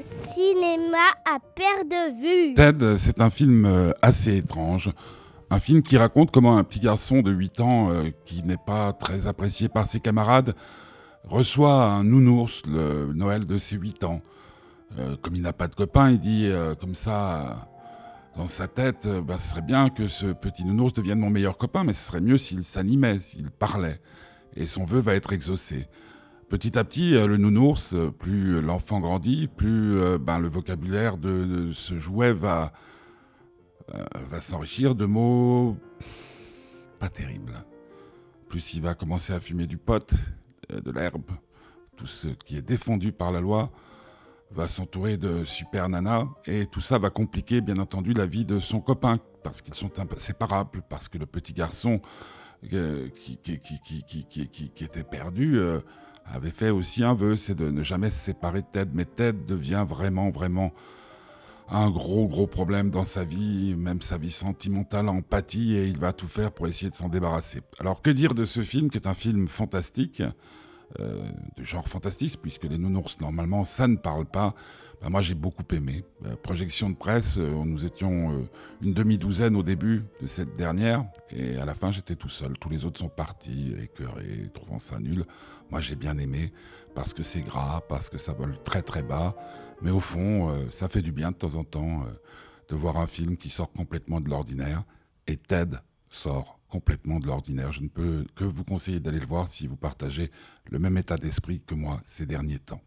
au cinéma à perte de vue. Ted, c'est un film euh, assez étrange. Un film qui raconte comment un petit garçon de 8 ans, euh, qui n'est pas très apprécié par ses camarades, reçoit un nounours le Noël de ses 8 ans. Euh, comme il n'a pas de copain, il dit comme ça dans sa tête, bah, ce serait bien que ce petit nounours devienne mon meilleur copain, mais ce serait mieux s'il s'animait, s'il parlait. Et son vœu va être exaucé. Petit à petit, euh, le nounours, euh, plus l'enfant grandit, plus euh, ben, le vocabulaire de, ce jouet va, s'enrichir de mots pas terribles. Plus il va commencer à fumer du pot, de l'herbe, tout ce qui est défendu par la loi va s'entourer de super nanas et tout ça va compliquer bien entendu la vie de son copain parce qu'ils sont inséparables, parce que le petit garçon qui, était perdu avait fait aussi un vœu, c'est de ne jamais se séparer de Ted, mais Ted devient vraiment, vraiment un gros, gros problème dans sa vie, même sa vie sentimentale empathie, et il va tout faire pour essayer de s'en débarrasser. Alors que dire de ce film, qui est un film fantastique, euh, de genre fantastique, puisque les nounours, normalement, ça ne parle pas. Ben, moi, j'ai beaucoup aimé. Euh, projection de presse, euh, nous étions euh, une demi-douzaine au début de cette dernière, et à la fin, j'étais tout seul. Tous les autres sont partis, écœurés, trouvant ça nul. Moi, j'ai bien aimé, parce que c'est gras, parce que ça vole très très bas, mais au fond, ça fait du bien de temps en temps de voir un film qui sort complètement de l'ordinaire, et Ted sort complètement de l'ordinaire. Je ne peux que vous conseiller d'aller le voir si vous partagez le même état d'esprit que moi ces derniers temps.